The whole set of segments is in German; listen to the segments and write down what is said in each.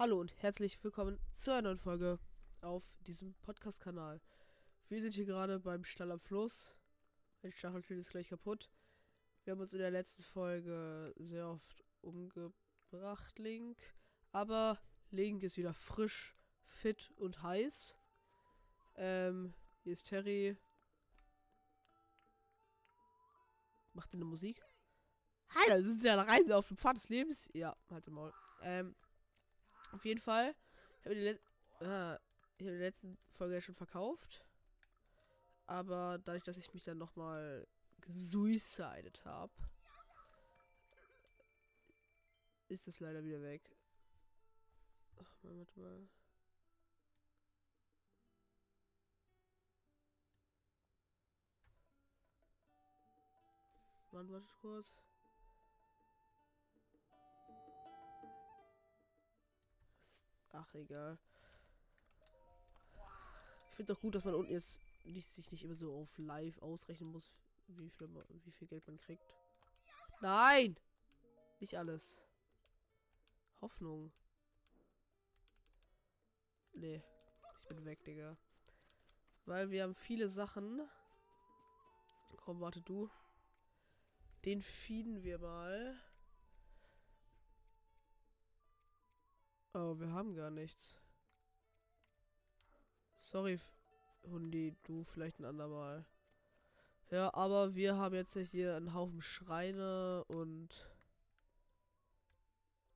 Hallo und herzlich willkommen zu einer neuen Folge auf diesem Podcast-Kanal. Wir sind hier gerade beim Stall am Fluss. Mein Stachelschild ist gleich kaputt. Wir haben uns in der letzten Folge sehr oft umgebracht, Link. Aber Link ist wieder frisch, fit und heiß. Ähm, hier ist Terry. Macht eine Musik? Hallo, sind Sie der Reise auf dem Pfad des Lebens? Ja, halt mal. Ähm, auf jeden Fall. Ich habe die, ah, hab die letzten Folge ja schon verkauft. Aber dadurch, dass ich mich dann nochmal gesuicided habe, ist es leider wieder weg. Ach, mal, warte mal. Mann, warte kurz. Ach, egal. Ich finde doch gut, dass man unten jetzt nicht, sich nicht immer so auf live ausrechnen muss, wie viel, wie viel Geld man kriegt. Nein! Nicht alles. Hoffnung. Nee. Ich bin weg, Digga. Weil wir haben viele Sachen. Komm, warte du. Den fieden wir mal. Oh, wir haben gar nichts. Sorry, Hundi, du vielleicht ein andermal. Ja, aber wir haben jetzt hier einen Haufen Schreine und.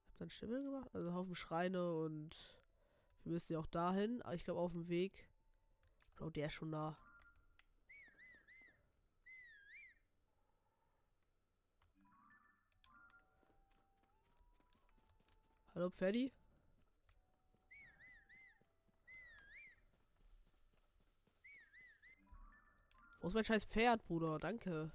Hab dann Stimme gemacht? Also einen Haufen Schreine und. Wir müssen ja auch dahin. Aber ich glaube auf dem Weg. Oh, der ist schon nah. Hallo, Pferdi? Wo ist mein scheiß Pferd, Bruder? Danke.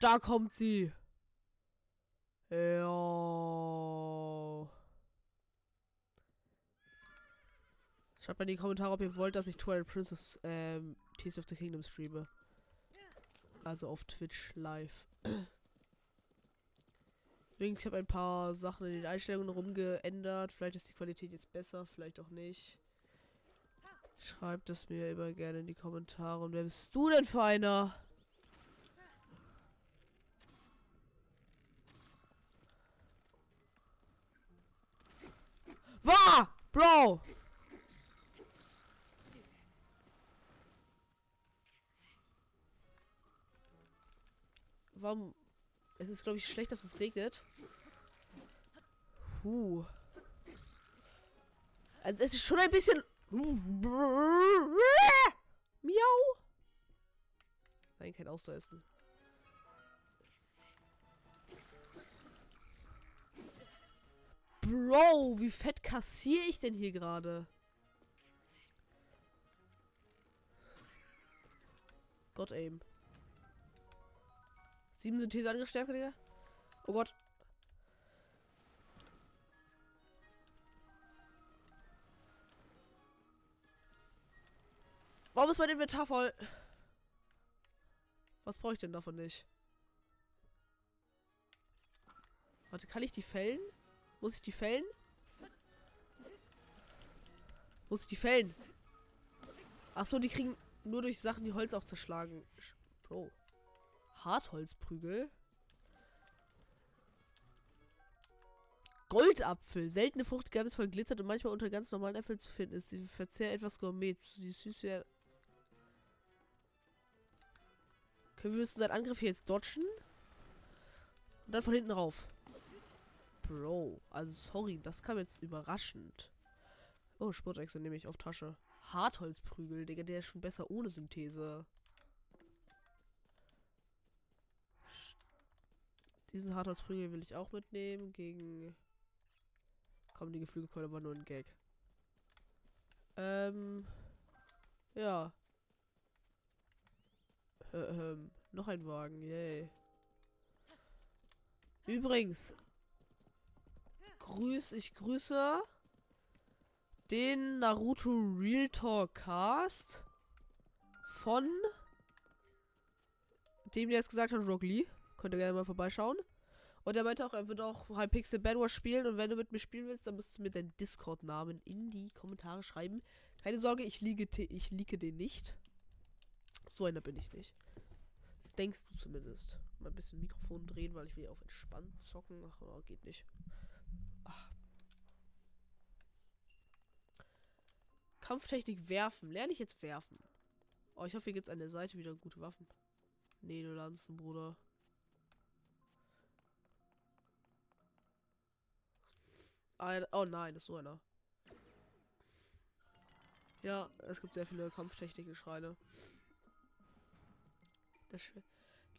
Da kommt sie. Ja. Schreibt mal in die Kommentare, ob ihr wollt, dass ich Twilight Princess ähm, Tears of the Kingdom streame. Also auf Twitch live. Übrigens, ich habe ein paar Sachen in den Einstellungen rumgeändert. Vielleicht ist die Qualität jetzt besser, vielleicht auch nicht. Schreibt es mir immer gerne in die Kommentare. Und wer bist du denn für einer? War! Bro! Warum es ist, glaube ich, schlecht, dass es regnet. Huh. Also es ist schon ein bisschen... Miau. Nein, kein Ausdaueressen. Bro, wie fett kassiere ich denn hier gerade? Gott aim. Sieben Synthese angestärkt, Digga. Oh Gott. Warum ist mein Inventar voll? Was brauche ich denn davon nicht? Warte, kann ich die fällen? Muss ich die fällen? Muss ich die fällen? Ach so, die kriegen nur durch Sachen, die Holz auch zerschlagen. Bro. Hartholzprügel. Goldapfel. Seltene Frucht, geheimnisvoll glitzert und manchmal unter ganz normalen Äpfeln zu finden ist. Sie Verzehr etwas Gourmet. Die süße. Können wir müssen seinen Angriff hier jetzt dodgen? Und dann von hinten rauf. Bro, also sorry, das kam jetzt überraschend. Oh, Sportwechsel nehme ich auf Tasche. Hartholzprügel, Digga, der ist schon besser ohne Synthese. Diesen Hartholzprügel will ich auch mitnehmen. Gegen. Komm, die Geflügelkeule war nur ein Gag. Ähm. Ja. Ähm, noch ein Wagen, yay. Übrigens. Grüß, ich grüße den Naruto Real Talk Cast von dem, der es gesagt hat, Rock Lee. Könnt ihr gerne mal vorbeischauen. Und er meinte auch, er wird auch Hypixel Bad Wars spielen. Und wenn du mit mir spielen willst, dann musst du mir deinen Discord-Namen in die Kommentare schreiben. Keine Sorge, ich liege, ich den nicht. So einer bin ich nicht. Denkst du zumindest. Mal ein bisschen Mikrofon drehen, weil ich will auf entspannt zocken. Ach, oh, geht nicht. Ach. Kampftechnik werfen. Lerne ich jetzt werfen. Oh, ich hoffe, hier gibt es an der Seite wieder gute Waffen. Nee, du Lanzen, Bruder. Oh nein, das ist so einer. Ja, es gibt sehr viele Kampftechniken-Schreine.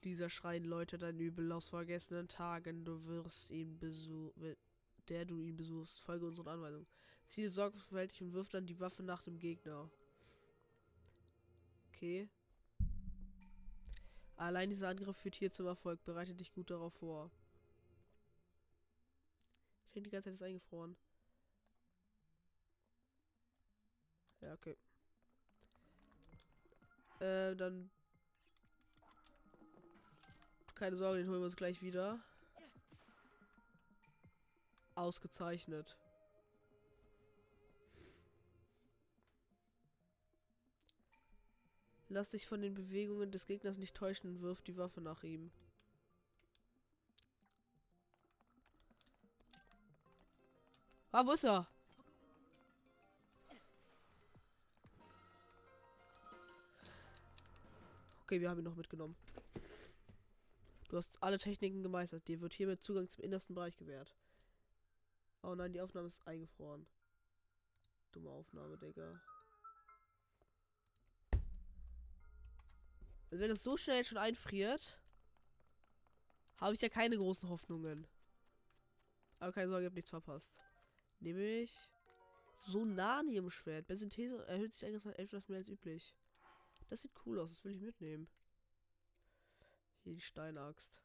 Dieser Schrein läutet ein Übel aus vergessenen Tagen. Du wirst ihn besuchen, der du ihn besuchst. Folge unseren Anweisungen. Ziehe sorgfältig und wirf dann die Waffe nach dem Gegner. Okay. Allein dieser Angriff führt hier zum Erfolg. Bereite dich gut darauf vor. Denke, die ganze Zeit ist eingefroren. Ja, okay. Äh, dann. Keine Sorge, den holen wir uns gleich wieder. Ausgezeichnet. Lass dich von den Bewegungen des Gegners nicht täuschen und wirf die Waffe nach ihm. Ah, wo ist er? Okay, wir haben ihn noch mitgenommen. Du hast alle Techniken gemeistert. Dir wird hiermit Zugang zum innersten Bereich gewährt. Oh nein, die Aufnahme ist eingefroren. Dumme Aufnahme, Digga. Also wenn es so schnell schon einfriert, habe ich ja keine großen Hoffnungen. Aber keine Sorge, ich habe nichts verpasst. Nämlich Sonanium-Schwert. Bei Synthese erhöht sich etwas mehr als üblich. Das sieht cool aus, das will ich mitnehmen. Hier die Steinaxt.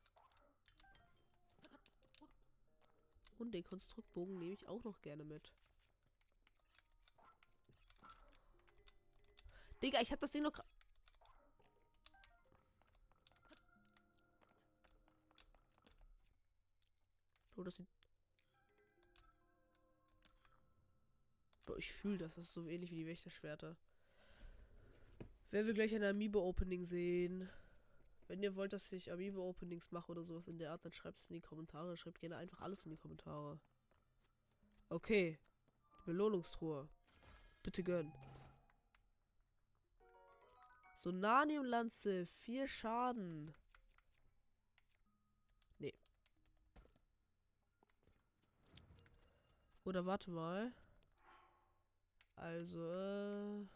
Und den Konstruktbogen nehme ich auch noch gerne mit. Digga, ich habe das Ding noch Bro, das sieht. Bro, ich fühle das. Das ist so ähnlich wie die Wächterschwerter. Werden wir gleich ein Amiibo-Opening sehen. Wenn ihr wollt, dass ich Amiibo-Openings mache oder sowas in der Art, dann schreibt es in die Kommentare. Schreibt gerne einfach alles in die Kommentare. Okay. Die Belohnungstruhe. Bitte gönn. Sonanium-Lanze. Vier Schaden. Oder warte mal. Also. Äh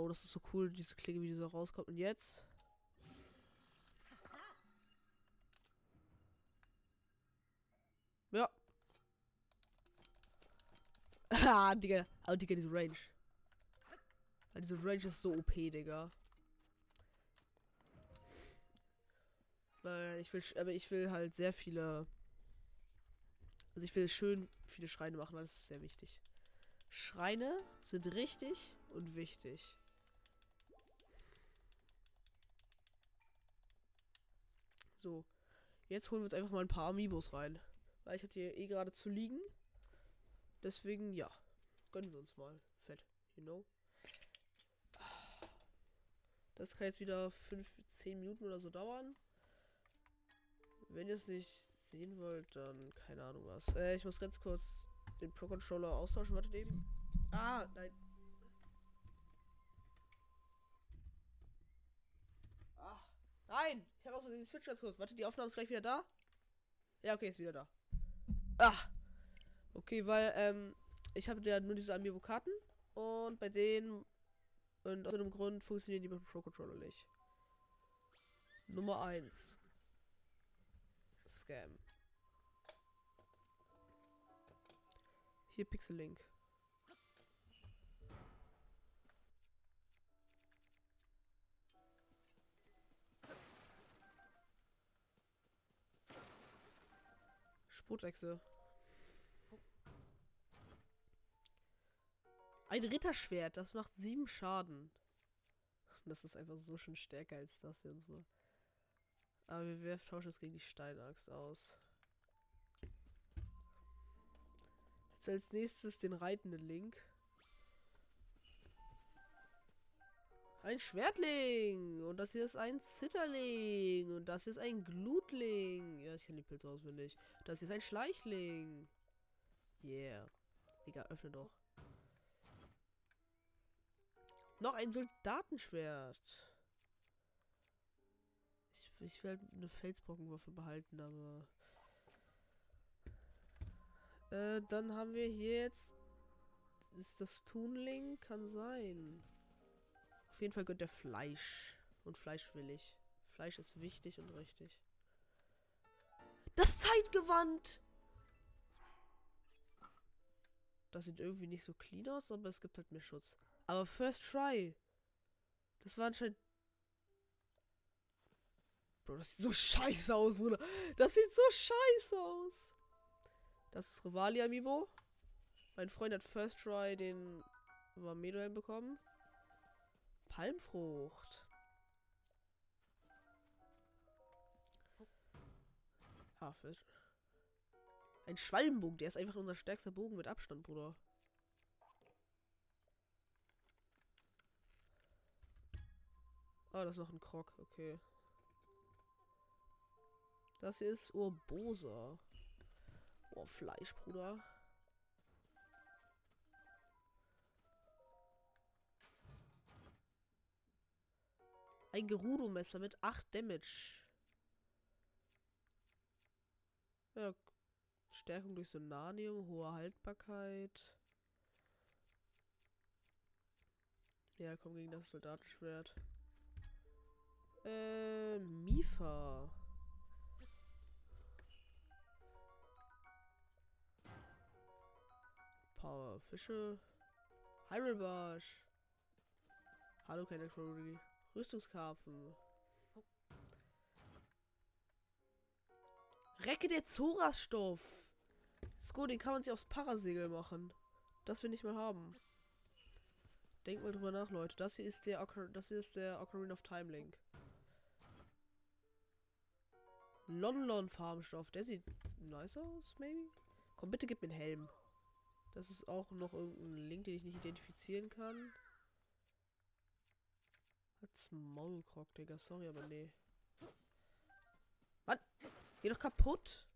Bro, das ist so cool, diese Klinge, wie die so rauskommt. Und jetzt? Ja. Ah, Digga. Aber Digga, diese Range. Diese Range ist so OP, Digga. Weil ich will, aber ich will halt sehr viele. Also ich will schön viele Schreine machen, weil das ist sehr wichtig. Schreine sind richtig und wichtig. So. Jetzt holen wir uns einfach mal ein paar Amiibos rein. Weil ich habe die eh gerade zu liegen. Deswegen, ja. Gönnen wir uns mal. Fett. You know? Das kann jetzt wieder 5, 10 Minuten oder so dauern. Wenn ihr es nicht sehen wollt, dann keine Ahnung was. Äh, ich muss ganz kurz den Pro Controller austauschen. Wartet eben. Ah, nein. Ach, nein. Ich habe auch so den Switch ganz kurz. Warte, die Aufnahme ist gleich wieder da. Ja, okay, ist wieder da. Ah. Okay, weil ähm, ich habe ja nur diese Amiibo-Karten und bei denen und aus dem Grund funktionieren die mit dem Pro Controller nicht. Nummer 1. Scam. Hier Pixel Link. Spurtechse. Ein Ritterschwert, das macht sieben Schaden. Das ist einfach so schon stärker als das hier und so. Aber wir werfen tauschen es gegen die Steinaxt aus. Jetzt als nächstes den reitenden Link. Ein Schwertling. Und das hier ist ein Zitterling. Und das hier ist ein Glutling. Ja, ich kenne die Pilze auswendig. Das hier ist ein Schleichling. Yeah. Digga, öffne doch. Noch ein Soldatenschwert. Ich, ich werde eine Felsbrockenwaffe behalten, aber... Äh, dann haben wir hier jetzt... Ist das Tunling? Kann sein. Auf jeden Fall gönnt er Fleisch. Und Fleisch will ich. Fleisch ist wichtig und richtig. Das Zeitgewand! Das sieht irgendwie nicht so clean aus, aber es gibt halt mehr Schutz. Aber First Try. Das war anscheinend. Bro, das sieht so scheiße aus, Bruder. Das sieht so scheiße aus. Das ist Rivali Amiibo. Mein Freund hat First Try den Vamedo bekommen. Palmfrucht. Ah, First. Ein Schwalbenbogen, der ist einfach unser stärkster Bogen mit Abstand, Bruder. Ah, das ist noch ein Krog, okay. Das hier ist Urbosa. Oh, Fleisch, Bruder. Ein Gerudo-Messer mit 8 Damage. Ja, Stärkung durch Sonanium, hohe Haltbarkeit. Ja, komm gegen das Soldatenschwert. Äh, Mifa. Paar Fische. Hyrule Barsch. Hallo, keine Crowley. Rüstungskarpfen. Recke der Zoras-Stoff. Ist gut, den kann man sich aufs Parasegel machen. Das will ich mal haben. Denkt mal drüber nach, Leute. Das hier ist der Ocar das hier ist der Ocarina of Time Link. London Farbenstoff. Der sieht nice aus, maybe. Komm, bitte gib mir einen Helm. Das ist auch noch irgendein Link, den ich nicht identifizieren kann. Hat's Maulkrog, Digga. Sorry, aber nee. Mann! Geh doch kaputt!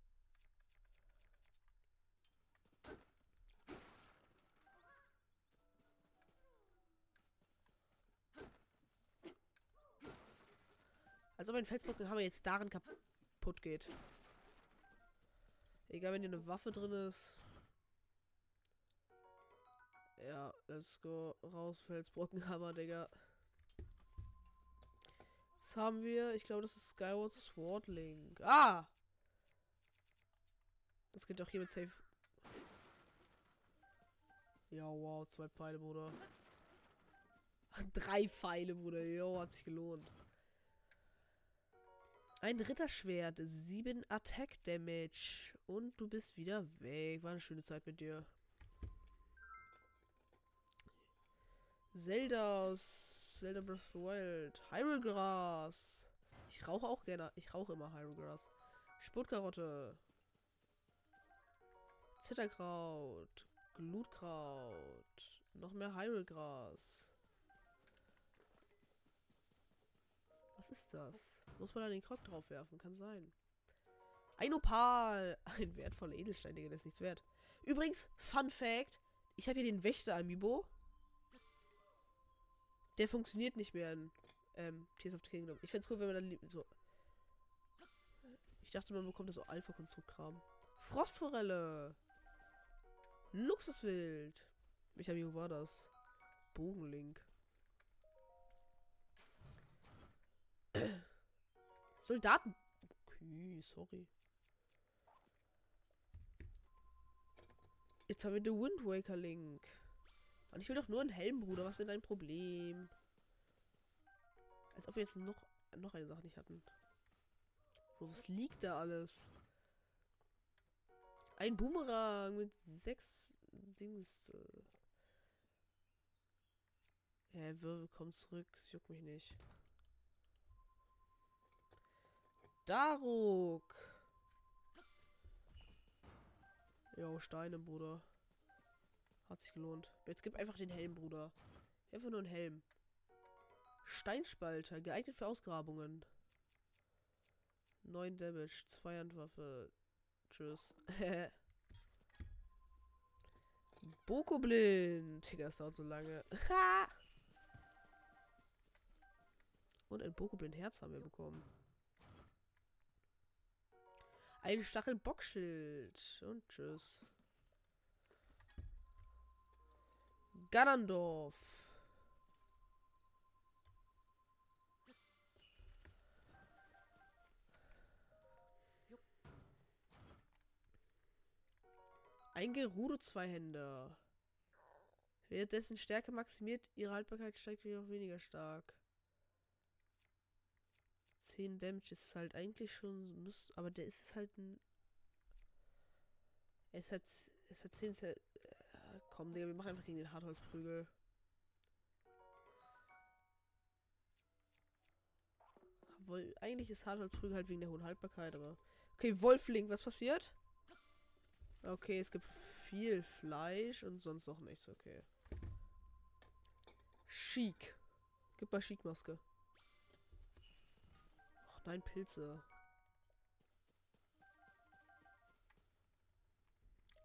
Als ob ein Felsbrocken haben wir jetzt darin kaputt geht. Egal, wenn hier eine Waffe drin ist. Ja, let's go. Raus, Felsbrockenhammer, Digga. Was haben wir? Ich glaube, das ist Skyward Sword Link. Ah! Das geht doch hier mit Safe. Ja, wow, zwei Pfeile, Bruder. Drei Pfeile, Bruder. Jo, hat sich gelohnt. Ein Ritterschwert, 7 Attack Damage. Und du bist wieder weg. War eine schöne Zeit mit dir. Zelda Zelda Breath of the Wild. Hyrule Gras. Ich rauche auch gerne. Ich rauche immer Hyrule Gras. Sputkarotte. Zitterkraut. Glutkraut. Noch mehr Hyrule Gras. Was ist das? Muss man da den Krog drauf werfen? Kann sein. Ein Opal. Ein wertvoller Edelstein, Digga, der ist nichts wert. Übrigens, Fun Fact. Ich habe hier den Wächter-Amiibo. Der funktioniert nicht mehr in ähm, Tears of the Kingdom. Ich fände cool, wenn man dann so... Ich dachte, man bekommt da so Alpha-Konstrukt-Kram. Frostforelle. Luxuswild. Welcher Amiibo war das? Bogenlink. Soldaten. Okay, sorry. Jetzt haben wir den Wind Waker Link. Und ich will doch nur einen Helm, Bruder. Was ist denn dein Problem? Als ob wir jetzt noch, noch eine Sache nicht hatten. Bro, was liegt da alles? Ein Boomerang mit sechs Dings. Äh. Ja, Wirbel kommt zurück. Es juckt mich nicht. Daruk. Jo, Steine, Bruder. Hat sich gelohnt. Jetzt gib einfach den Helm, Bruder. Einfach nur einen Helm. Steinspalter, geeignet für Ausgrabungen. 9 Damage, Zweihandwaffe. Tschüss. Boko blind. Digga, das dauert so lange. Und ein Boko blind Herz haben wir bekommen. Ein Stachelbockschild. Und tschüss. Ganondorf. Ein Gerudo Zweihänder. Währenddessen Stärke maximiert, ihre Haltbarkeit steigt jedoch weniger stark. 10 Damage ist halt eigentlich schon. Muss, aber der ist halt ein. Es hat. Es hat 10. Äh, komm, Digga, wir machen einfach gegen den Hartholzprügel. Obwohl, eigentlich ist Hartholzprügel halt wegen der hohen Haltbarkeit, aber. Okay, Wolfling, was passiert? Okay, es gibt viel Fleisch und sonst noch nichts, okay. Chic. Gib mal Chic-Maske. Nein, Pilze.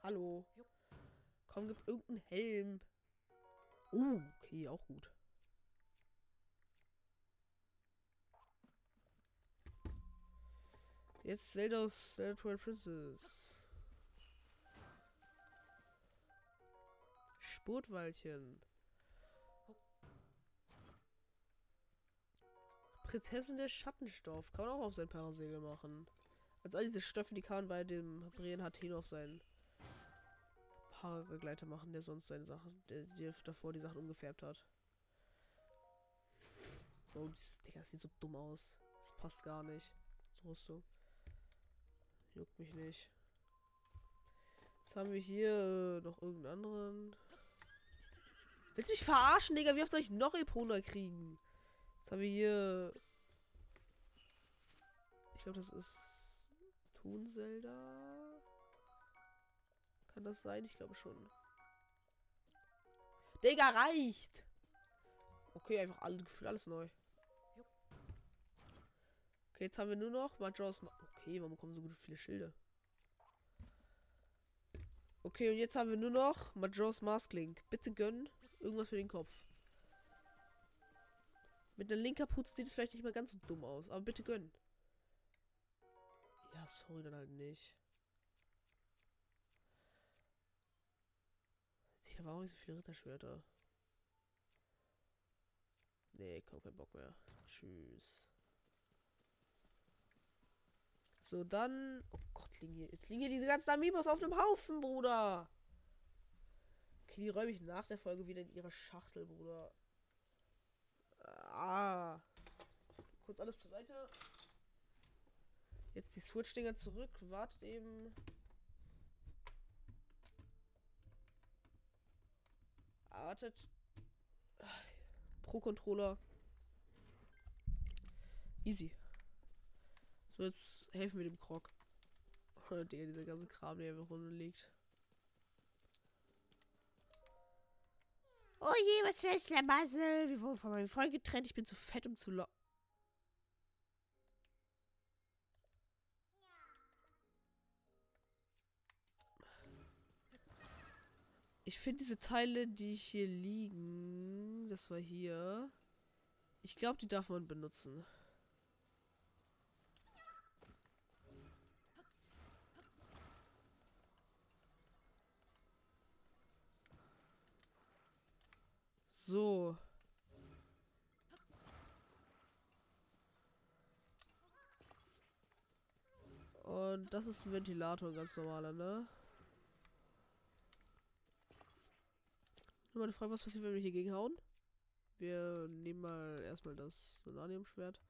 Hallo. Komm, gib irgendeinen Helm. Oh, okay, auch gut. Jetzt Zelda's Zelda Twilight Princess. Spurtwaldchen. Prinzessin der Schattenstoff. Kann man auch auf sein Parasegel machen. Also all diese Stoffe, die kann man bei dem Breen Hateno auf seinen Parabegleiter machen, der sonst seine Sachen, der, der davor die Sachen umgefärbt hat. Oh, dieses Digga, das sieht so dumm aus. Das passt gar nicht. So Rüstung. Juckt mich nicht. Jetzt haben wir hier äh, noch irgendeinen anderen. Willst du mich verarschen, Digga? Wie oft soll ich noch Epona kriegen? Jetzt haben wir hier. Ich glaube, das ist Thun-Zelda. Kann das sein? Ich glaube schon. Digga, reicht! Okay, einfach alle gefühlt alles neu. Okay, jetzt haben wir nur noch Majors. Ma okay, warum kommen so gut viele Schilde? Okay, und jetzt haben wir nur noch Majors Masklink. Bitte gönnen. Irgendwas für den Kopf. Mit einer linker Putz sieht es vielleicht nicht mehr ganz so dumm aus, aber bitte gönnen. Ja, sorry, dann halt nicht. Ich habe auch nicht so viele Ritterschwerter. Nee, komm, kein Bock mehr. Tschüss. So, dann. Oh Gott, liegen hier. Jetzt liegen hier diese ganzen Amiibos auf einem Haufen, Bruder. Okay, die räume ich nach der Folge wieder in ihre Schachtel, Bruder. Ah. Kommt alles zur Seite. Jetzt die Switch-Dinger zurück. Wartet eben. Wartet. Pro-Controller. Easy. So, jetzt helfen wir dem Krog. Der, dieser ganze Kram, der einfach liegt. Oh je, was für ein Schlamassel. Wir wurden von meinem Freund getrennt. Ich bin zu fett, um zu lo Ich finde diese Teile, die hier liegen, das war hier. Ich glaube, die darf man benutzen. So. Und das ist ein Ventilator, ganz normaler, ne? Nur meine Frage, was passiert, wenn wir hier gegenhauen? Wir nehmen mal erstmal das Sonanium-Schwert.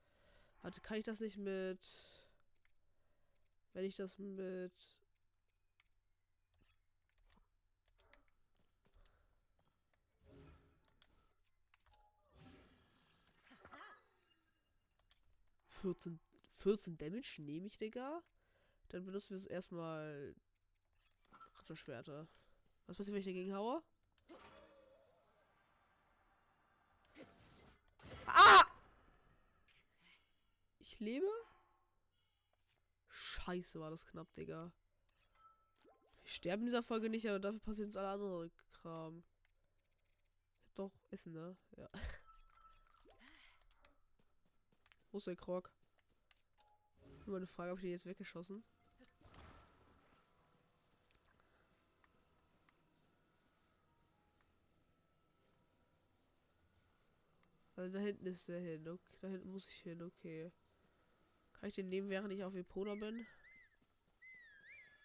Hatte, kann ich das nicht mit... Wenn ich das mit... 14, 14 Damage nehme ich, Digga. Dann benutzen wir es erstmal Ritterschwerter. Was passiert, wenn ich dagegen haue? Ah! Ich lebe? Scheiße, war das knapp, Digga. Wir sterben in dieser Folge nicht, aber dafür passiert uns alle andere Kram. Ich hab doch Essen, ne? Ja. Wo ist der Krog? Nur eine Frage, ob ich den jetzt weggeschossen? Also da hinten ist der hin. Okay, da hinten muss ich hin, okay. Kann ich den nehmen, während ich auf Epona bin?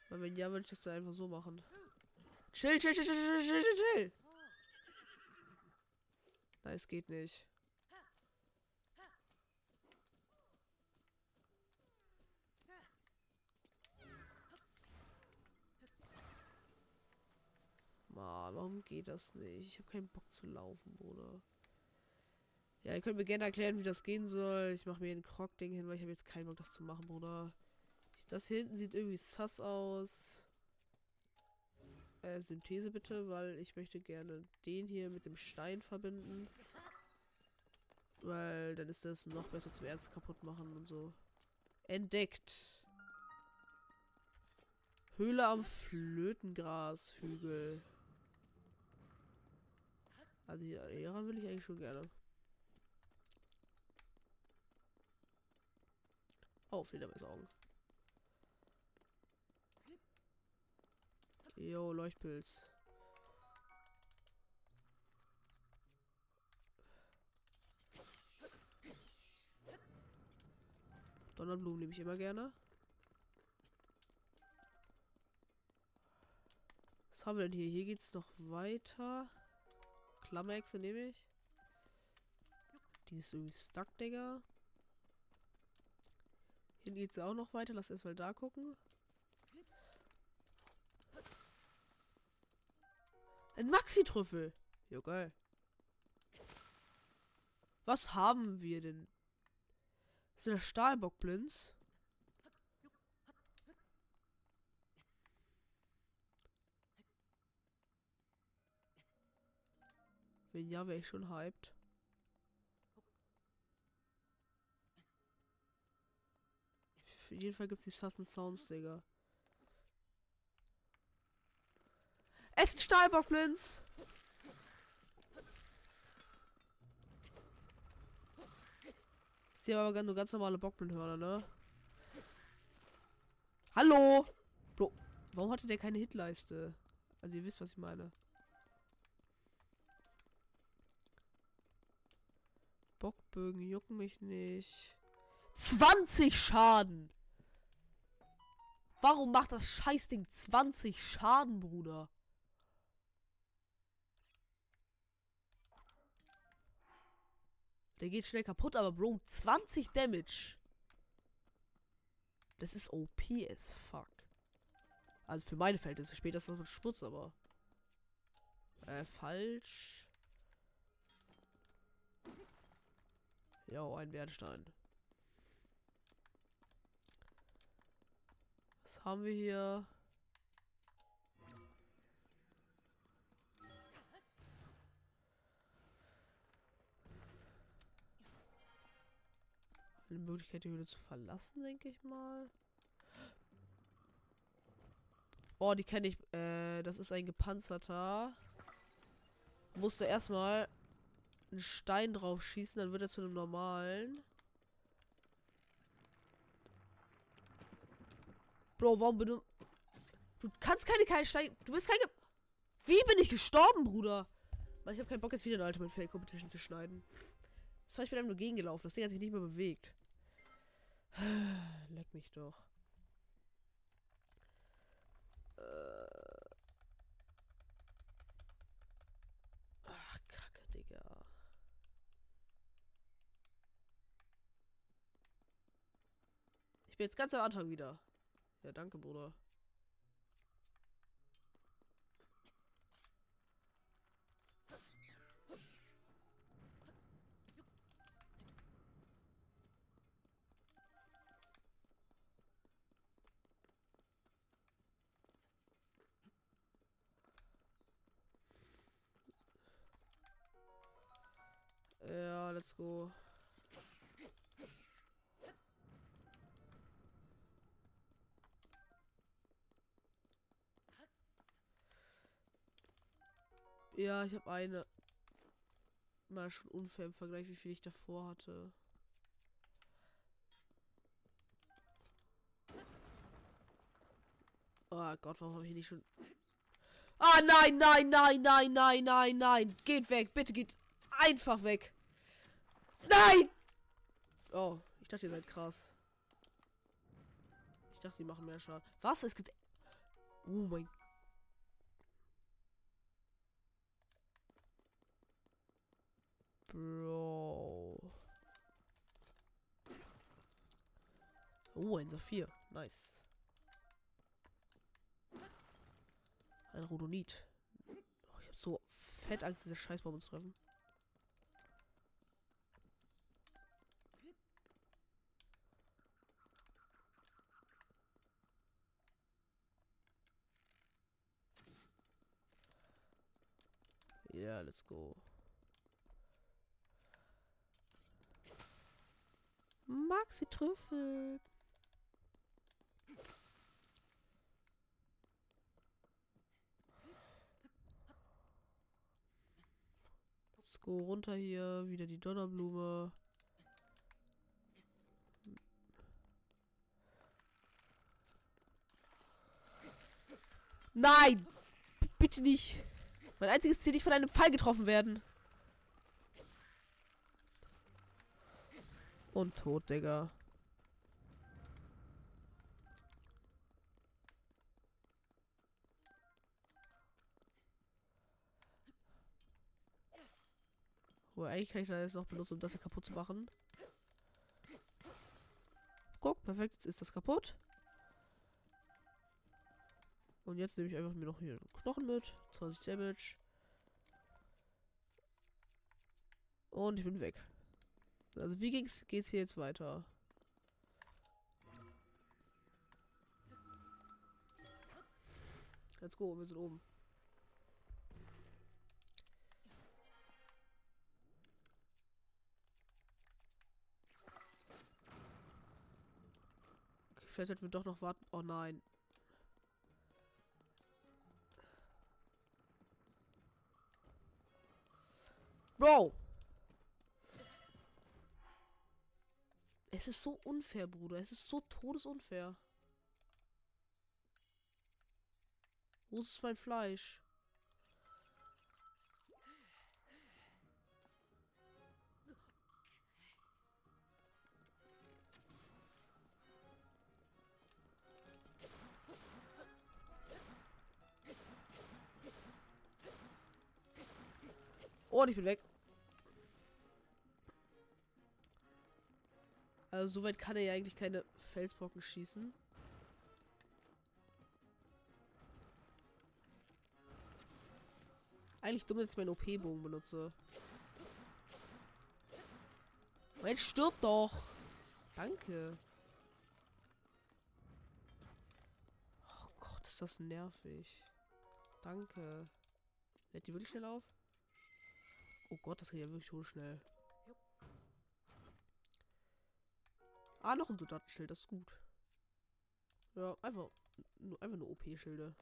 Weil wenn ja, würde ich das dann einfach so machen. Chill, chill, chill, chill, chill, chill, chill, chill. Nein, es geht nicht. Mann, warum geht das nicht? Ich habe keinen Bock zu laufen, Bruder. Ja, ihr könnt mir gerne erklären, wie das gehen soll. Ich mache mir ein Krog-Ding hin, weil ich habe jetzt keinen Bock, das zu machen, Bruder. Das hier hinten sieht irgendwie sass aus. Äh, Synthese bitte, weil ich möchte gerne den hier mit dem Stein verbinden. Weil dann ist das noch besser zum Erst kaputt machen und so. Entdeckt. Höhle am Flötengrashügel. Also hier, hieran will ich eigentlich schon gerne. Oh, Fledermausaugen. Jo, Leuchtpilz. Donnerblumen nehme ich immer gerne. Was haben wir denn hier? Hier geht es noch weiter. Klammerechse nehme ich. Die ist irgendwie stuck, Digga. Hier geht es auch noch weiter. Lass erstmal da gucken. Ein Maxi-Trüffel. Jo, geil. Was haben wir denn? ist der Stahlbockblins. Wenn ja, wäre ich schon hyped. Für jeden Fall gibt es die Sassen Sounds, Digga. Es ist Stahlbockblins! Sie haben aber nur ganz normale Bockblindhörner, ne? Hallo! Bro, warum hatte der keine Hitleiste? Also ihr wisst, was ich meine. Bockbögen jucken mich nicht. 20 Schaden! Warum macht das Scheißding 20 Schaden, Bruder? Der geht schnell kaputt, aber Bro, 20 Damage. Das ist OP as fuck. Also für meine Verhältnisse. Später ist das mit Schmutz, aber. Äh, falsch. Jo, ein Wertstein. Was haben wir hier? Eine Möglichkeit, die Höhle zu verlassen, denke ich mal. Oh, die kenne ich. Äh, das ist ein gepanzerter. Musste erstmal einen Stein drauf schießen, dann wird er zu einem normalen. Bro, warum bin du. Du kannst keine keine Stein. Du bist keine. Wie bin ich gestorben, Bruder? Mann, ich habe keinen Bock, jetzt wieder eine Ultimate Fail Competition zu schneiden. Das war ich bin einem nur gegengelaufen. Das Ding hat sich nicht mehr bewegt. Leck mich doch. Äh. Ich bin jetzt ganz am Anfang wieder. Ja, danke, Bruder. Ja, let's go. Ja, ich habe eine. Mal schon unfair im Vergleich, wie viel ich davor hatte. Oh Gott, warum habe ich nicht schon. Ah, nein, nein, nein, nein, nein, nein, nein. Geht weg, bitte geht einfach weg. Nein! Oh, ich dachte, ihr seid krass. Ich dachte, sie machen mehr Schaden. Was? Es gibt. Oh mein Bro. Oh, ein Saphir. Nice. Ein Rodonit. Oh, ich hab so fett Angst, diese Scheißbomben zu treffen. Ja, yeah, let's go. Maxi Trüffel. Let's go runter hier. Wieder die Donnerblume. Nein! Bitte nicht! Mein einziges Ziel, nicht von einem Pfeil getroffen werden. Und tot, Digga. Wo eigentlich kann ich das jetzt noch benutzen, um das hier kaputt zu machen. Guck, perfekt, jetzt ist das kaputt. Und jetzt nehme ich einfach mir noch hier Knochen mit. 20 Damage. Und ich bin weg. Also wie ging's, geht's hier jetzt weiter? Let's go, wir sind oben. Okay, vielleicht sollten wir doch noch warten. Oh nein. Bro! Es ist so unfair, Bruder. Es ist so todesunfair. Wo ist mein Fleisch? Oh, ich bin weg. Also soweit kann er ja eigentlich keine Felsbrocken schießen. Eigentlich dumm, dass ich meinen OP-Bogen benutze. Mensch, stirb doch! Danke. Oh Gott, ist das nervig. Danke. Lädt die wirklich schnell auf? Oh Gott, das geht ja wirklich so schnell. Ah, noch ein Soldatenschild, das ist gut. Ja, einfach, nur, einfach nur OP-Schilde.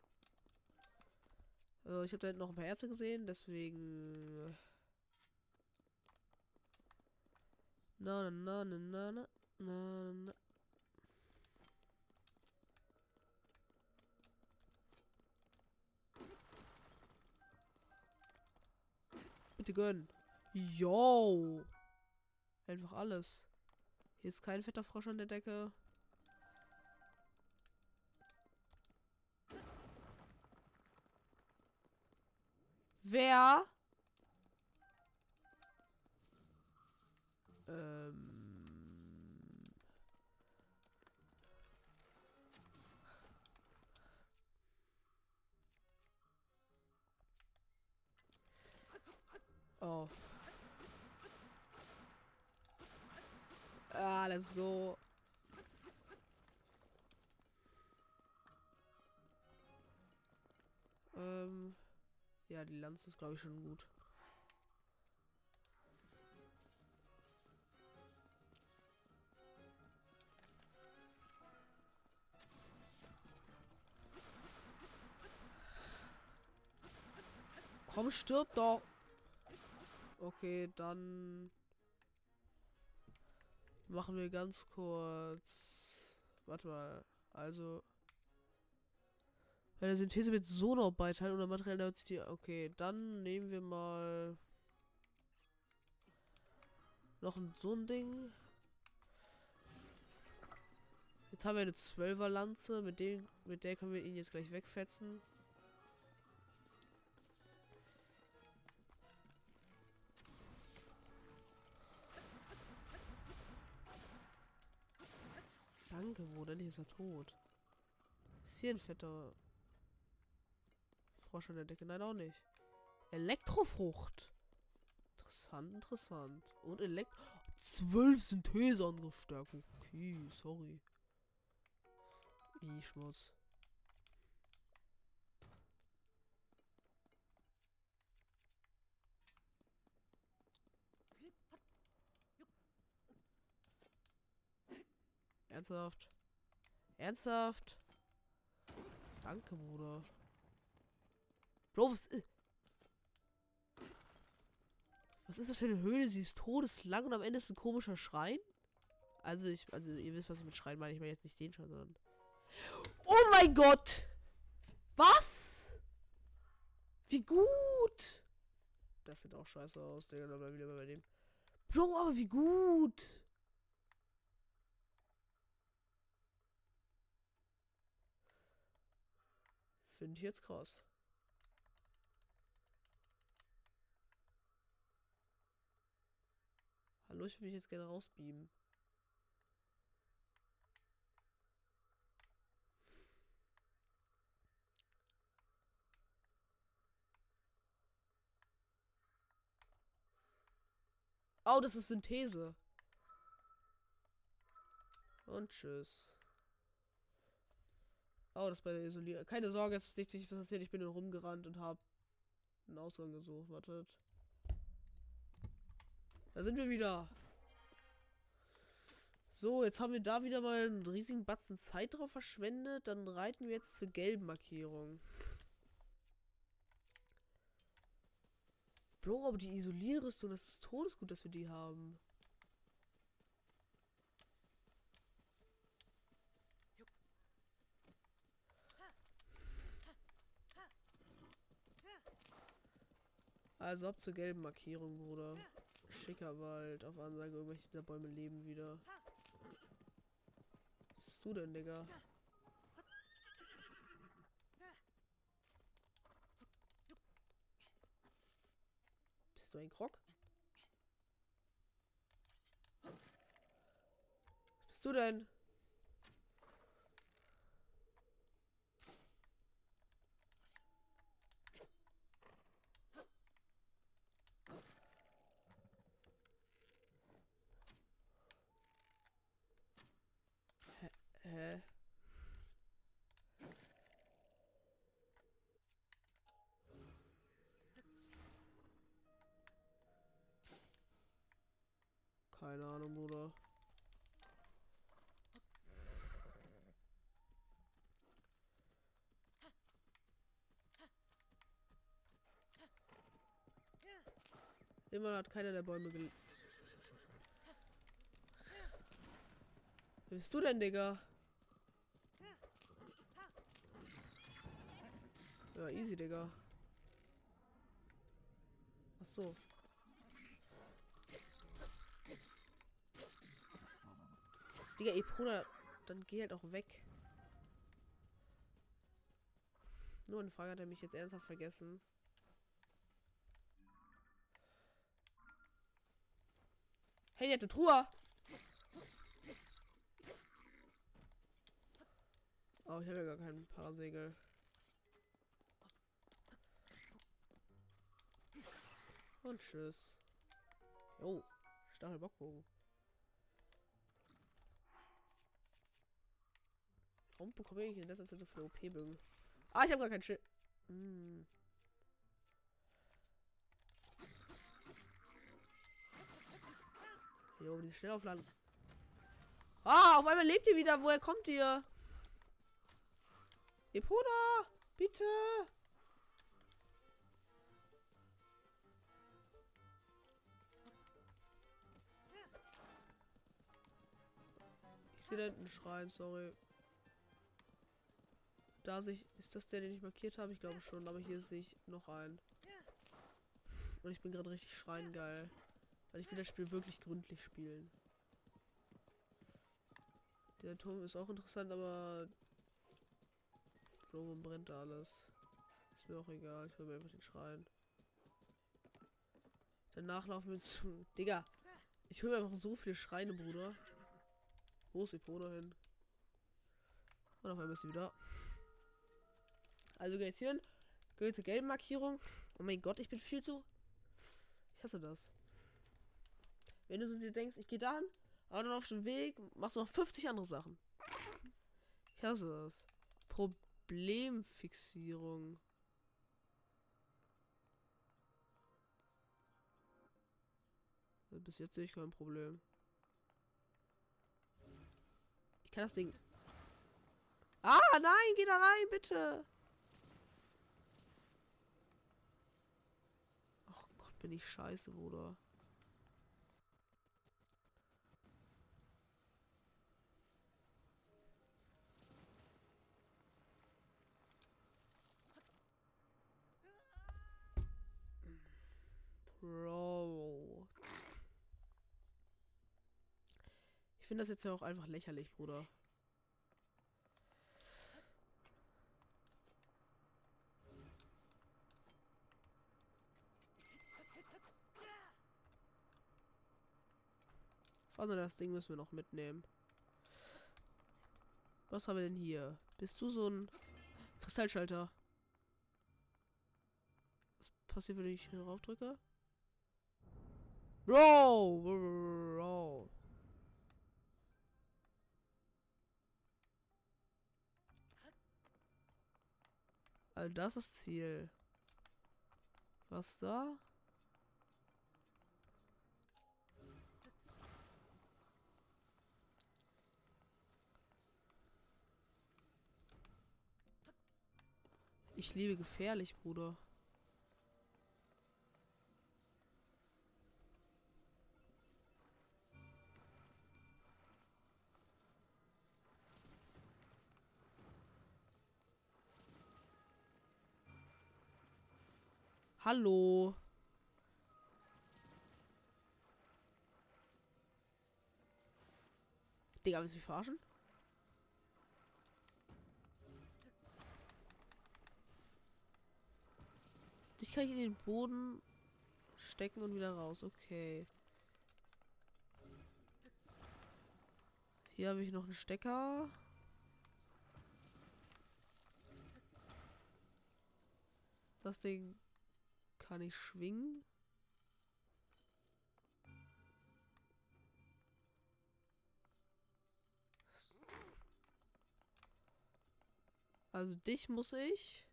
Also ich habe da hinten noch ein paar Ärzte gesehen, deswegen... Na, na, na, na, na, na, na. Bitte gönnen. Yo. Einfach alles. Hier ist kein fetter Frosch an der Decke. Wer? Ähm. Oh. Ah, let's go. Ähm, ja, die Lanze ist, glaube ich, schon gut. Komm, stirb doch. Okay, dann machen wir ganz kurz. Warte mal. Also. Bei der Synthese mit Sonar-Beiteilen oder materiell Okay, dann nehmen wir mal. Noch ein, so ein Ding. Jetzt haben wir eine 12er Lanze, mit dem mit der können wir ihn jetzt gleich wegfetzen. Danke, wo denn ist er tot? Ist hier ein fetter Frosch an der Decke? Nein, auch nicht. Elektrofrucht. Interessant, interessant. Und Elekt... Zwölf Synthese angestärkt. Okay, sorry. I Schmutz. Ernsthaft? Ernsthaft? Danke, Bruder. Bro, was ist... Was ist das für eine Höhle? Sie ist todeslang und am Ende ist ein komischer Schrein? Also, ich, also ihr wisst, was ich mit Schrein meine. Ich meine jetzt nicht den schon, sondern... Oh mein Gott! Was? Wie gut! Das sieht auch scheiße aus, Digga. Dann wieder bei dem. Bro, aber wie gut! Finde ich jetzt krass. Hallo, ich will mich jetzt gerne rausbeamen. Oh, das ist Synthese. Und tschüss. Oh, das bei der Isolierung. Keine Sorge, es ist nicht passiert. Ich bin nur rumgerannt und habe einen Ausgang gesucht. Wartet. Da sind wir wieder. So, jetzt haben wir da wieder mal einen riesigen Batzen Zeit drauf verschwendet. Dann reiten wir jetzt zur gelben Markierung. Bro, aber die Isolierrüstung, das ist todesgut, dass wir die haben. Also ab zur gelben Markierung, Bruder. Schicker Wald. Auf Ansage, irgendwelche Bäume leben wieder. Was bist du denn, Digga? Bist du ein Krog? Was bist du denn? Hä? Keine Ahnung, Bruder. Immer hat keiner der Bäume gel... Wer bist du denn, Digga? Ja, easy, Digga. Ach so. Digga, Epona, dann geh halt auch weg. Nur eine Frage hat er mich jetzt ernsthaft vergessen. Hey, die hat eine Truhe. Oh, ich habe ja gar keinen Parasegel. Und tschüss. Oh, Stachelbockbogen. Warum bekomme ich in letzter Zeit so viele OP-Bögen? Ah, ich habe gar kein Schild. Hm. Jo, die schnell aufladen. Ah, auf einmal lebt ihr wieder. Woher kommt ihr? Epona, bitte. Ich sehe da hinten einen Schrein, sorry. Da sehe ich, ist das der, den ich markiert habe? Ich glaube schon, aber hier sehe ich noch einen. Und ich bin gerade richtig schreiengeil. Weil ich will das Spiel wirklich gründlich spielen. Der Turm ist auch interessant, aber... Warum brennt alles? Ist mir auch egal, ich will mir einfach den Schrein. Danach laufen wir zu... Digga! Ich höre einfach so viele Schreine, Bruder. Wo ist Epona hin? Und auf einmal ist sie wieder. Also geht's hier hin. Goethe Gelbmarkierung. Oh mein Gott, ich bin viel zu. Ich hasse das. Wenn du so dir denkst, ich gehe da hin, aber dann auf dem Weg machst du noch 50 andere Sachen. Ich hasse das. Problemfixierung. Bis jetzt sehe ich kein Problem. Ich kann das Ding. Ah, nein, geh da rein, bitte. Ach Gott, bin ich scheiße, Bruder. Bro. Ich finde das jetzt ja auch einfach lächerlich, Bruder. Also das Ding müssen wir noch mitnehmen. Was haben wir denn hier? Bist du so ein Kristallschalter? Was passiert, wenn ich hier drauf drücke? Bro! Bro! Also das ist Ziel. Was da? Ich liebe gefährlich, Bruder. Hallo. Digga, willst du mich verarschen? Dich kann ich in den Boden stecken und wieder raus. Okay. Hier habe ich noch einen Stecker. Das Ding kann ich schwingen. Also dich muss ich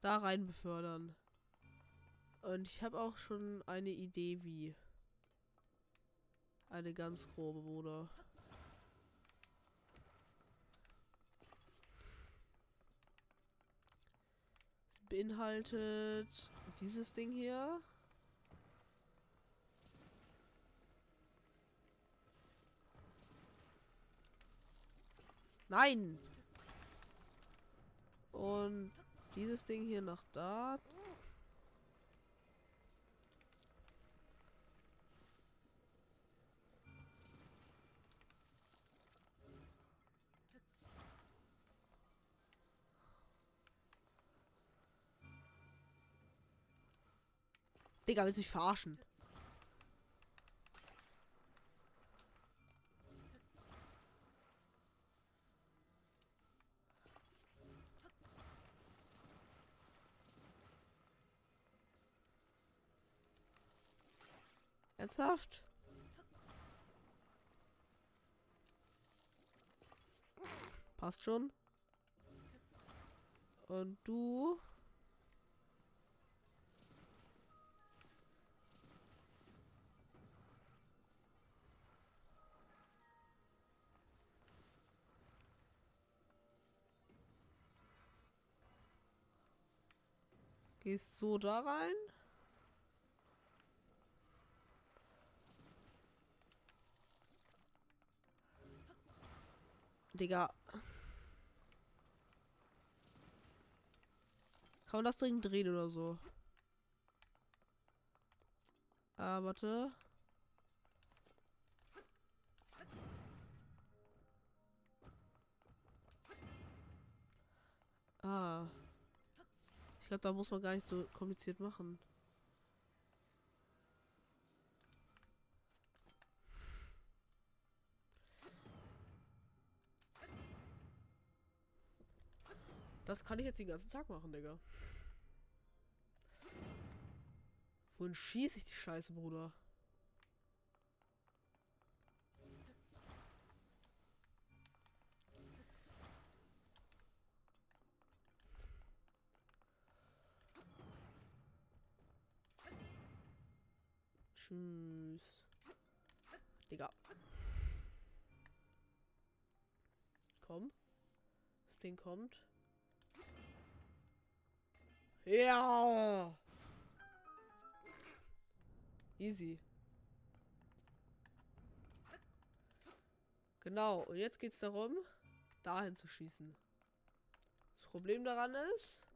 da rein befördern. Und ich habe auch schon eine Idee, wie. Eine ganz grobe, Bruder. Beinhaltet dieses Ding hier. Nein! Und dieses Ding hier nach da. Digga, willst du mich verarschen? Ernsthaft? Passt schon. Und du? Gehst so da rein? Digga. Kann man das dringend drehen oder so? Ah, warte. Ah. Ich glaube, da muss man gar nicht so kompliziert machen. Das kann ich jetzt den ganzen Tag machen, Digga. Wohin schieße ich die Scheiße, Bruder? Tschüss. Digga. Komm. Das Ding kommt. Ja. Easy. Genau, und jetzt geht es darum, dahin zu schießen. Das Problem daran ist,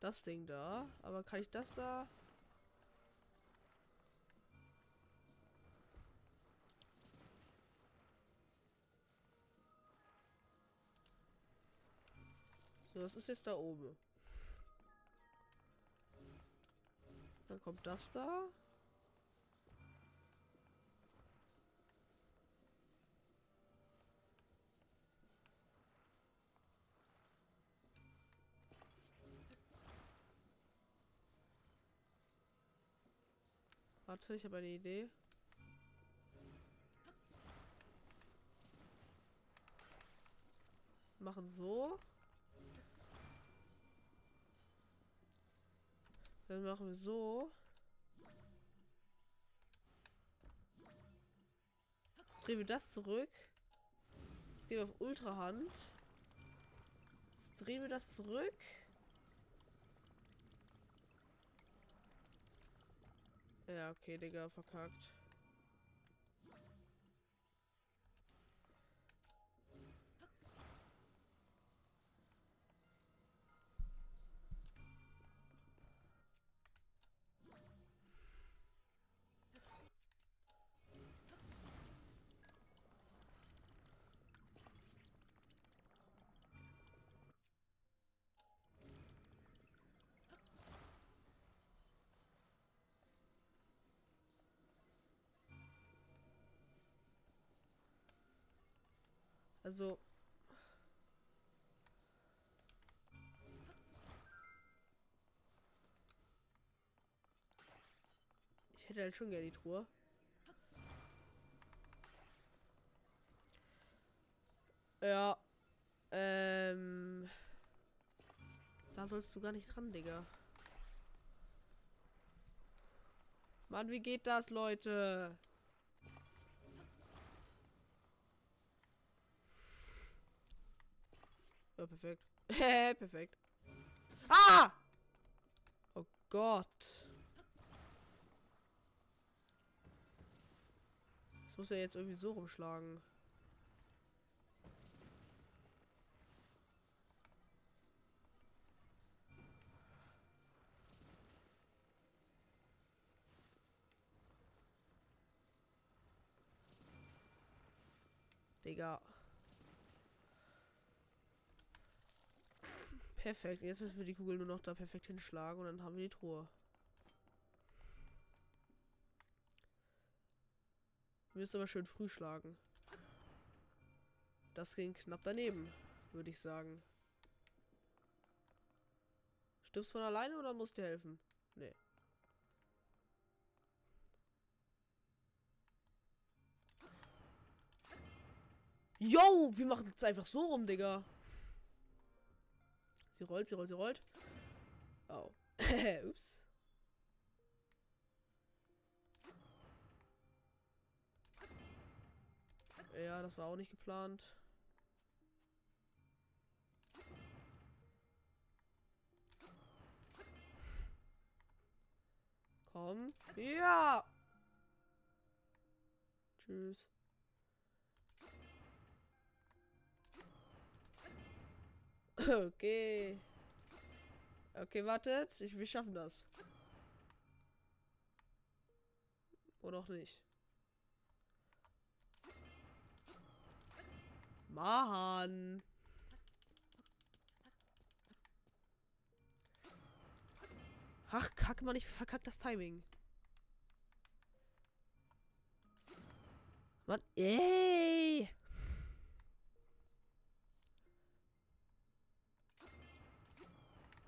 das Ding da, aber kann ich das da... So, das ist jetzt da oben. Dann kommt das da. Warte, ich habe eine Idee. Machen so. Dann machen wir so. Jetzt drehen wir das zurück. Jetzt gehen wir auf Ultrahand. Jetzt drehen wir das zurück. Ja, okay, Digga, verkackt. Also. Ich hätte halt schon gerne die Truhe. Ja. Ähm. Da sollst du gar nicht dran, Digga. Mann, wie geht das, Leute? Ja, perfekt. perfekt. Ah! Oh Gott. Das muss ja jetzt irgendwie so rumschlagen. Digga. Perfekt. Jetzt müssen wir die Kugel nur noch da perfekt hinschlagen und dann haben wir die Truhe. Wir müssen aber schön früh schlagen. Das ging knapp daneben, würde ich sagen. Stirbst von alleine oder musst du helfen? Nee. Yo, wir machen es einfach so rum, Digga. Sie rollt, sie rollt, sie rollt. Oh. Ups. Ja, das war auch nicht geplant. Komm. Ja. Tschüss. Okay. Okay, wartet. Ich, wir schaffen das. Oder auch nicht. Mann. Ach, kacke man, ich verkackt das Timing. Mann, ey.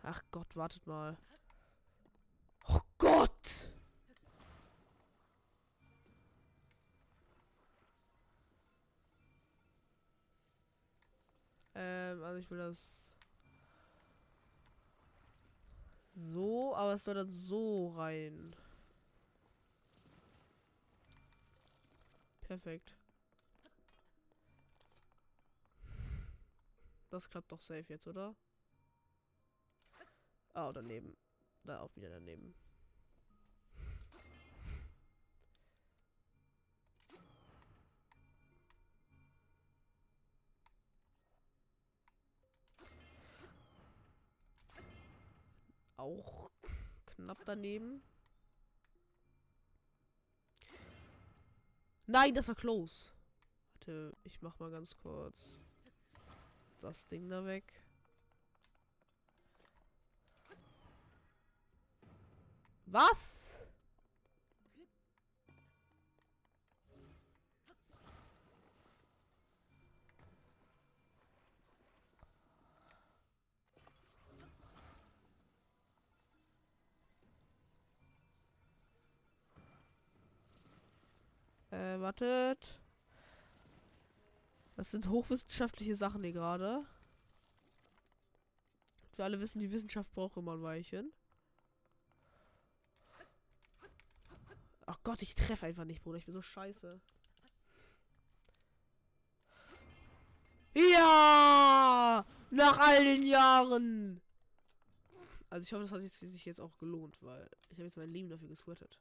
Ach Gott, wartet mal. Oh Gott! Ähm, also ich will das so, aber es soll dann so rein. Perfekt. Das klappt doch safe jetzt, oder? Oh, daneben. Da auch wieder daneben. Auch knapp daneben. Nein, das war close. Warte, ich mach mal ganz kurz das Ding da weg. Was? Äh, wartet. Das sind hochwissenschaftliche Sachen hier gerade. Wir alle wissen, die Wissenschaft braucht immer ein Weilchen. Ach Gott, ich treffe einfach nicht, Bruder. Ich bin so scheiße. Ja! Nach all den Jahren! Also ich hoffe, das hat sich jetzt auch gelohnt, weil ich habe jetzt mein Leben dafür geswittet.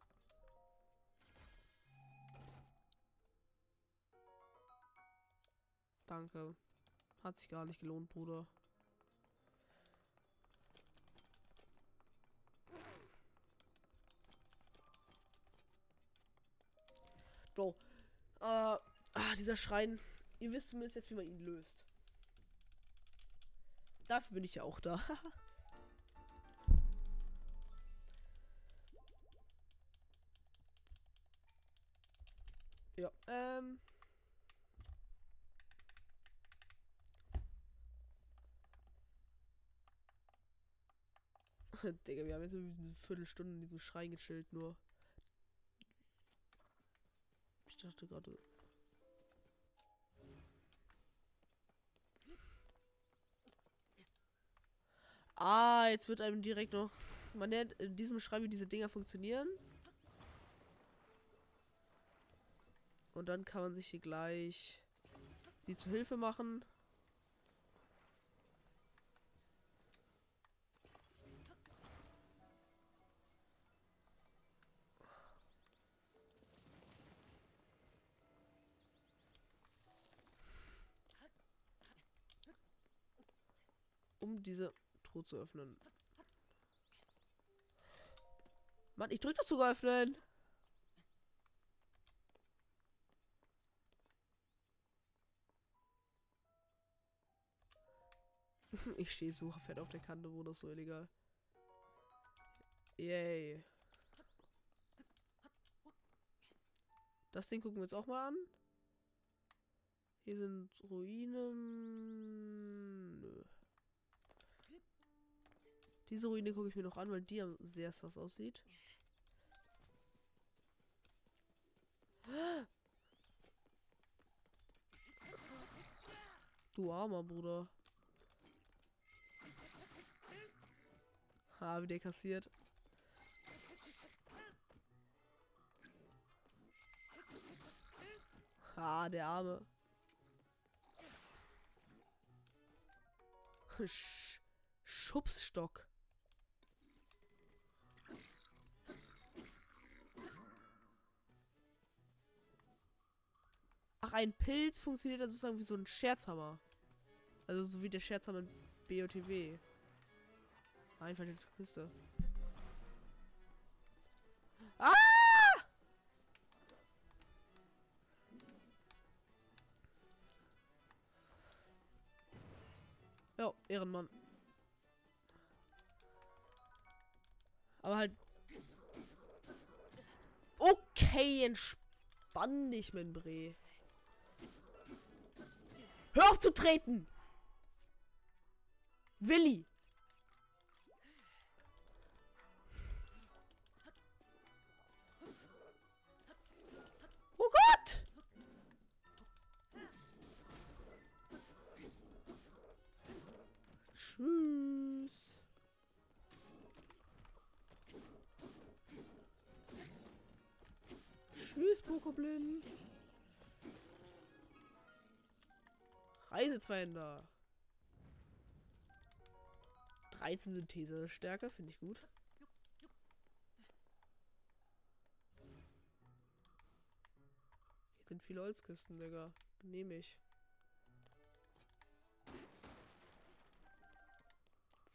Danke. Hat sich gar nicht gelohnt, Bruder. Bro. Äh, ah, dieser Schrein. Ihr wisst zumindest jetzt, wie man ihn löst. Dafür bin ich ja auch da. ja, ähm. Digga, wir haben jetzt eine Viertelstunde in diesem Schrein gechillt, nur. Dachte gerade. Ah, jetzt wird einem direkt noch. Man lernt in diesem Schrein, wie diese Dinger funktionieren. Und dann kann man sich hier gleich sie zu Hilfe machen. Diese Truhe zu öffnen. Mann, ich drück das sogar öffnen. ich stehe so fett auf der Kante, wo das so illegal. Yay. Das Ding gucken wir uns auch mal an. Hier sind Ruinen. Diese Ruine gucke ich mir noch an, weil die sehr sass aussieht. Du armer Bruder. Ha, wie der kassiert. Ha, der Arme. Sch Schubsstock. Ach, ein Pilz funktioniert dann sozusagen wie so ein Scherzhammer. Also so wie der Scherzhammer in BOTW. Nein, falsche Kiste. Ah! Ja, Ehrenmann. Aber halt. Okay, entspann dich, mein Bre. Hör auf zu treten! Willi! Oh Gott! Tschüss. Tschüss, Pokoblin. Reisezweihänder. 13 Synthese-Stärke, finde ich gut. Hier sind viele Holzkisten, Digga. Nehme ich.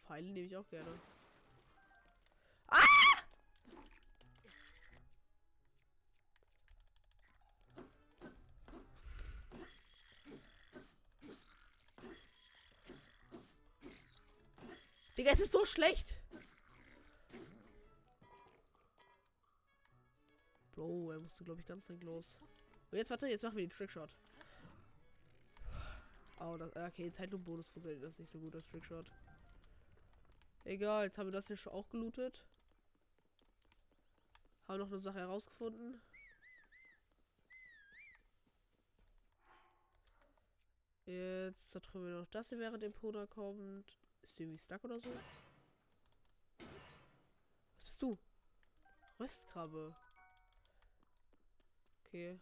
Pfeile nehme ich auch gerne. Digga, es ist so schlecht. Bro, er musste, glaube ich, ganz dringend los. Und jetzt, warte, jetzt machen wir den Trickshot. Oh, das, okay, Zeitlupenbonus funktioniert das nicht so gut, das Trickshot. Egal, jetzt haben wir das hier schon auch gelootet. Haben noch eine Sache herausgefunden. Jetzt zertrümmern wir noch das hier, während dem Poda kommt. Ist die irgendwie stuck oder so? Was bist du? Röstkrabbe. Okay.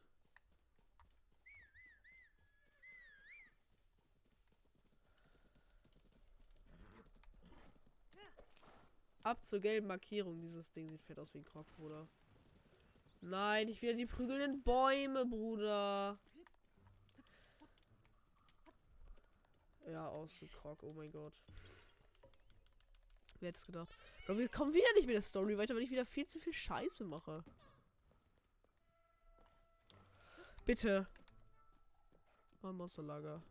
Ab zur gelben Markierung. Dieses Ding sieht fett aus wie ein Krog, Bruder. Nein, ich will die prügelnden Bäume, Bruder. Ja, aus dem Krog. Oh mein Gott. Wer hätte es gedacht? Aber wir kommen wieder nicht mit der Story weiter, weil ich wieder viel zu viel Scheiße mache. Bitte. Oh, Monsterlager.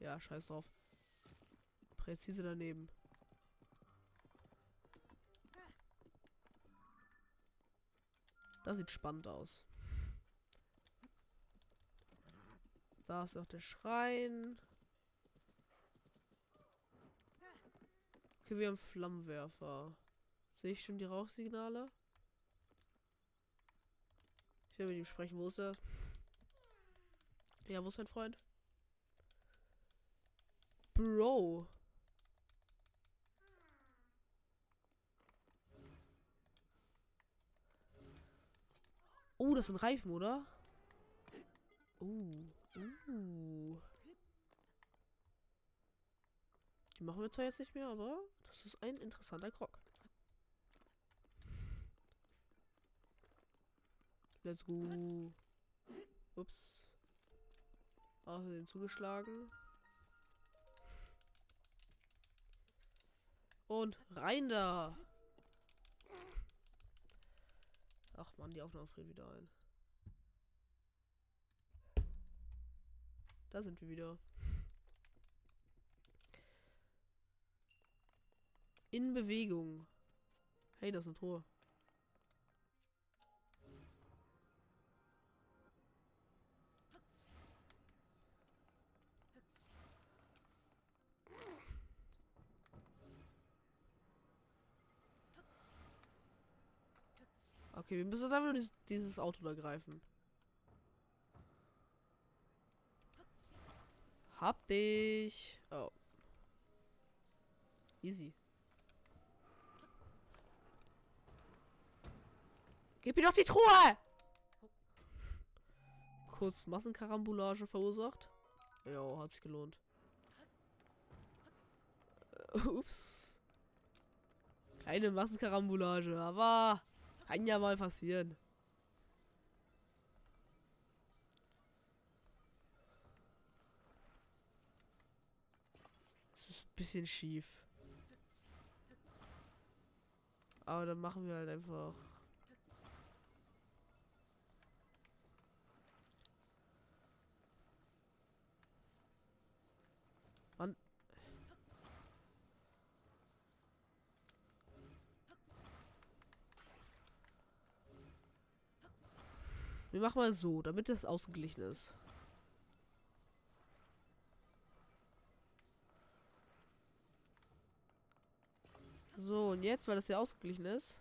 Ja, scheiß drauf. Präzise daneben. Das sieht spannend aus. Da ist auch der Schrein. Okay, wir haben Flammenwerfer. Sehe ich schon die Rauchsignale? Ich werde mit ihm sprechen. Wo ist er? Ja, wo ist mein Freund? Bro. Oh, das sind Reifen, oder? Uh. Uh. Machen wir zwar jetzt nicht mehr, aber das ist ein interessanter Krog. Let's go. Ups. Außerdem zugeschlagen. Und rein da. Ach man, die Aufnahme friert wieder ein. Da sind wir wieder. In Bewegung. Hey, das ist ein Tor. Okay, wir müssen einfach dieses, dieses Auto da greifen. Hab dich. Oh. Easy. Gib mir doch die Truhe! Kurz Massenkarambolage verursacht. Ja, hat sich gelohnt. Äh, ups. Kleine Massenkarambolage, aber kann ja mal passieren. bisschen schief. Aber dann machen wir halt einfach. Mann. Wir machen mal so, damit das ausgeglichen ist. So, und jetzt, weil das ja ausgeglichen ist.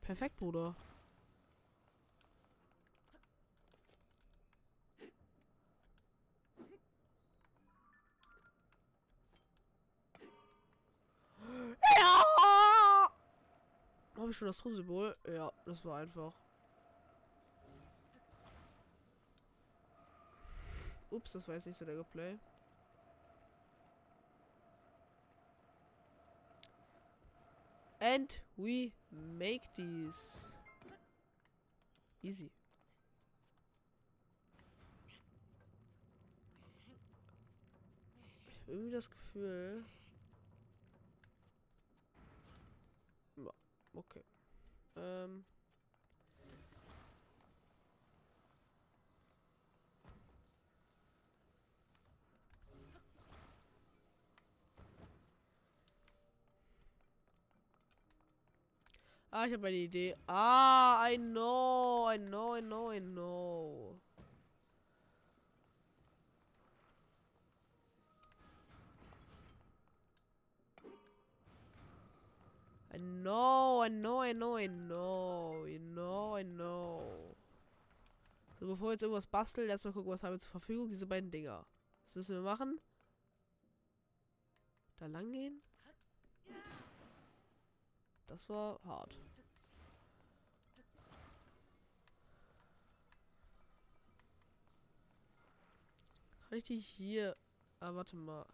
Perfekt, Bruder. Ja! Habe ich schon das Thronsymbol? Ja, das war einfach. Ups, das war jetzt nicht so der Gameplay. And we make these. Easy. Ich habe irgendwie das Gefühl. Okay. Ähm. Ah, ich habe eine Idee. Ah, I know, I know, I know, I know. I know, I know, I know, I know, I know, I know. So, bevor wir jetzt irgendwas basteln, erstmal gucken, was haben wir zur Verfügung. Diese beiden Dinger. Was müssen wir machen? Da lang gehen? Das war hart. Kann ich die hier... Ah, warte mal.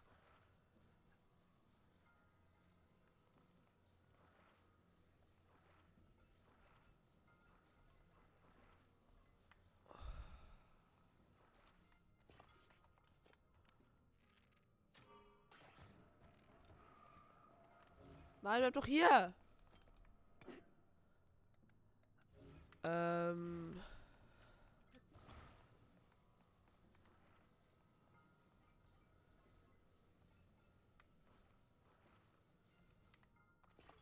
Nein, bleib doch hier! Ähm.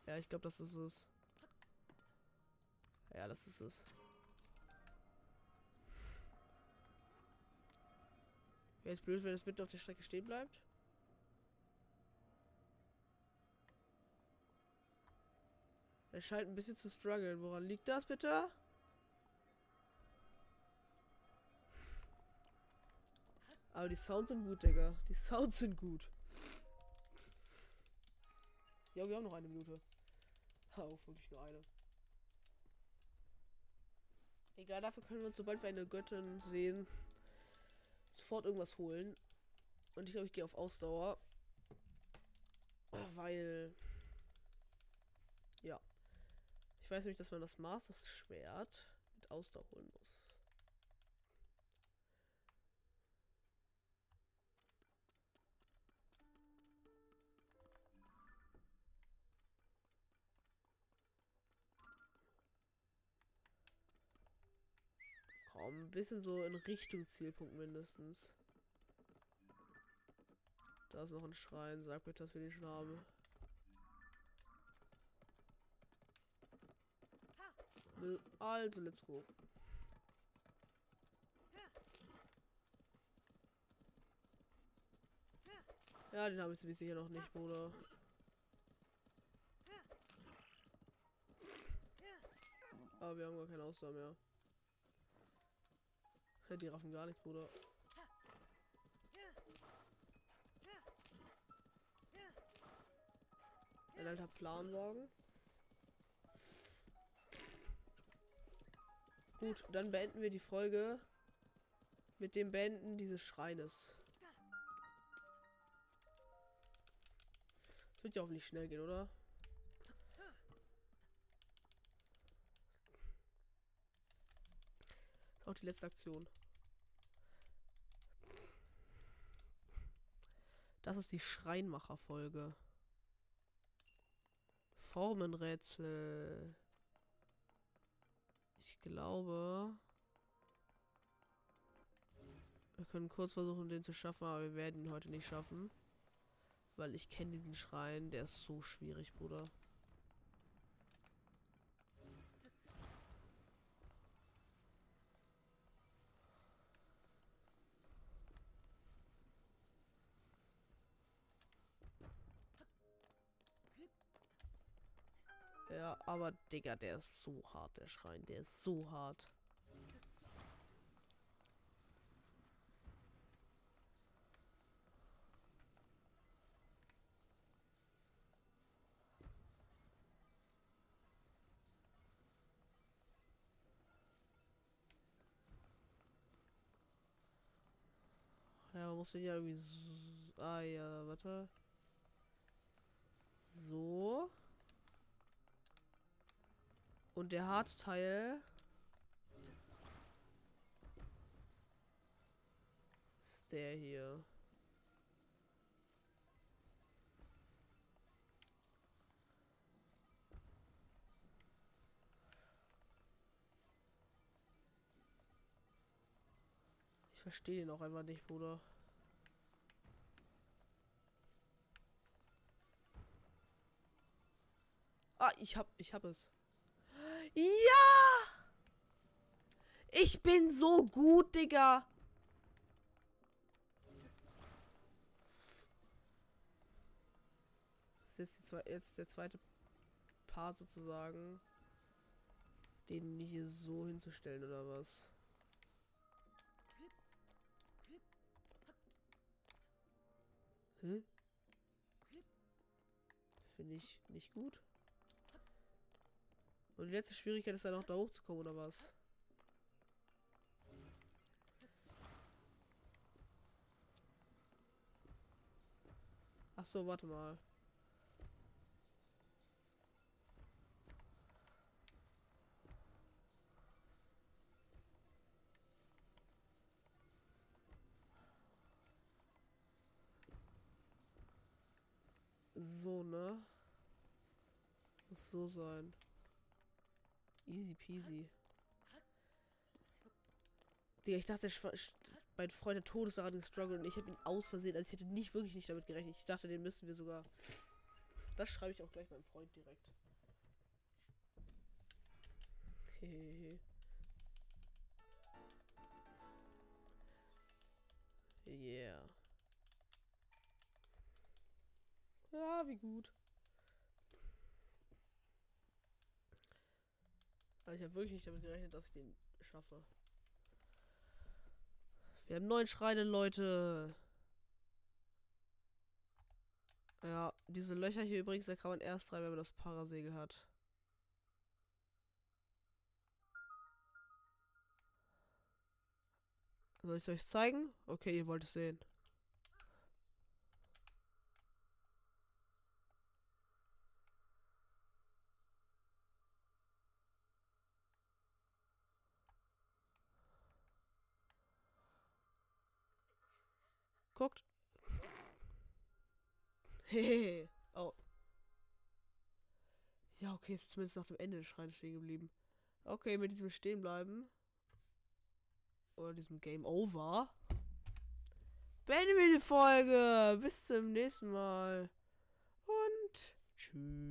Ja, ich glaube, das ist es. Ja, das ist es. Wäre jetzt blöd, wenn es mitten auf der Strecke stehen bleibt. Er scheint ein bisschen zu strugglen. Woran liegt das bitte? Aber die Sounds sind gut, Digga. Die Sounds sind gut. Ja, wir haben noch eine Minute. Oh, wirklich nur eine. Egal, dafür können wir uns, sobald wir eine Göttin sehen, sofort irgendwas holen. Und ich glaube, ich gehe auf Ausdauer. Weil. Ja. Ich weiß nämlich, dass man das Masters Schwert mit Ausdauer holen muss. Komm, ein bisschen so in Richtung Zielpunkt mindestens. Da ist noch ein Schrein. Sag bitte, dass wir den schon haben. Also let's go. Ja, den habe ich sicher noch nicht, Bruder. Aber wir haben gar keine Ausdauer mehr. Die raffen gar nicht, Bruder. Ein alter Planwagen. Gut, dann beenden wir die Folge mit dem Beenden dieses Schreines. Das wird ja hoffentlich schnell gehen, oder? die letzte Aktion. Das ist die Schreinmacher-Folge. Formenrätsel. Ich glaube. Wir können kurz versuchen, den zu schaffen, aber wir werden ihn heute nicht schaffen. Weil ich kenne diesen Schrein, der ist so schwierig, Bruder. Aber Digga, der ist so hart, der Schrein. Der ist so hart. Ja, man muss den ja irgendwie so, Ah ja, warte. So. Und der harte Teil ist der hier. Ich verstehe den auch einfach nicht, Bruder. Ah, ich hab, ich hab es. Ja! Ich bin so gut, Digga. Das ist jetzt, die jetzt der zweite Part sozusagen. Den hier so hinzustellen, oder was? Hä? Finde ich nicht gut. Und die letzte Schwierigkeit ist dann auch da hochzukommen, oder was? Ach so, warte mal. So, ne? Muss so sein. Easy peasy. Digga, ich dachte, mein Freund hat Todesdaran gestruggelt und ich habe ihn aus Versehen. Also ich hätte nicht wirklich nicht damit gerechnet. Ich dachte, den müssen wir sogar. Das schreibe ich auch gleich meinem Freund direkt. Hehehe. Yeah. Ja, wie gut. Also ich habe wirklich nicht damit gerechnet, dass ich den schaffe. Wir haben neun Schreine, Leute. Ja, diese Löcher hier übrigens, da kann man erst rein, wenn man das Parasegel hat. Soll ich es euch zeigen? Okay, ihr wollt es sehen. Guckt. Hehehe. oh. Ja, okay, ist zumindest nach dem Ende des Schreins stehen geblieben. Okay, mit diesem stehen bleiben. Oder diesem Game Over. Beenden wir die Folge. Bis zum nächsten Mal. Und tschüss.